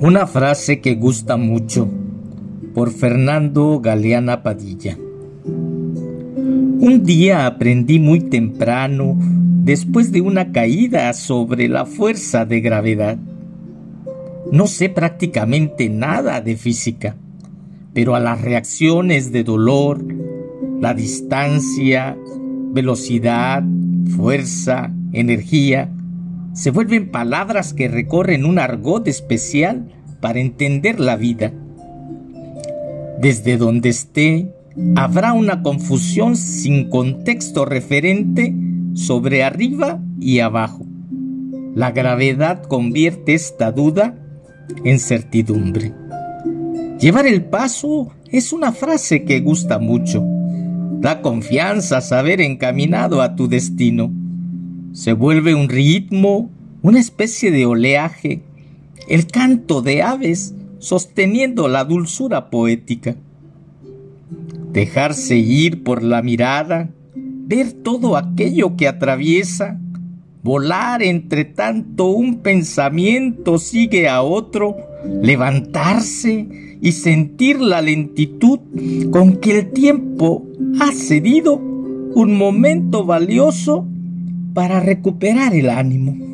Una frase que gusta mucho por Fernando Galeana Padilla. Un día aprendí muy temprano, después de una caída, sobre la fuerza de gravedad. No sé prácticamente nada de física, pero a las reacciones de dolor, la distancia, velocidad, fuerza, energía, se vuelven palabras que recorren un argot especial para entender la vida. Desde donde esté, habrá una confusión sin contexto referente sobre arriba y abajo. La gravedad convierte esta duda en certidumbre. Llevar el paso es una frase que gusta mucho. Da confianza saber encaminado a tu destino se vuelve un ritmo, una especie de oleaje, el canto de aves sosteniendo la dulzura poética. Dejarse ir por la mirada, ver todo aquello que atraviesa, volar entre tanto un pensamiento sigue a otro, levantarse y sentir la lentitud con que el tiempo ha cedido un momento valioso para recuperar el ánimo.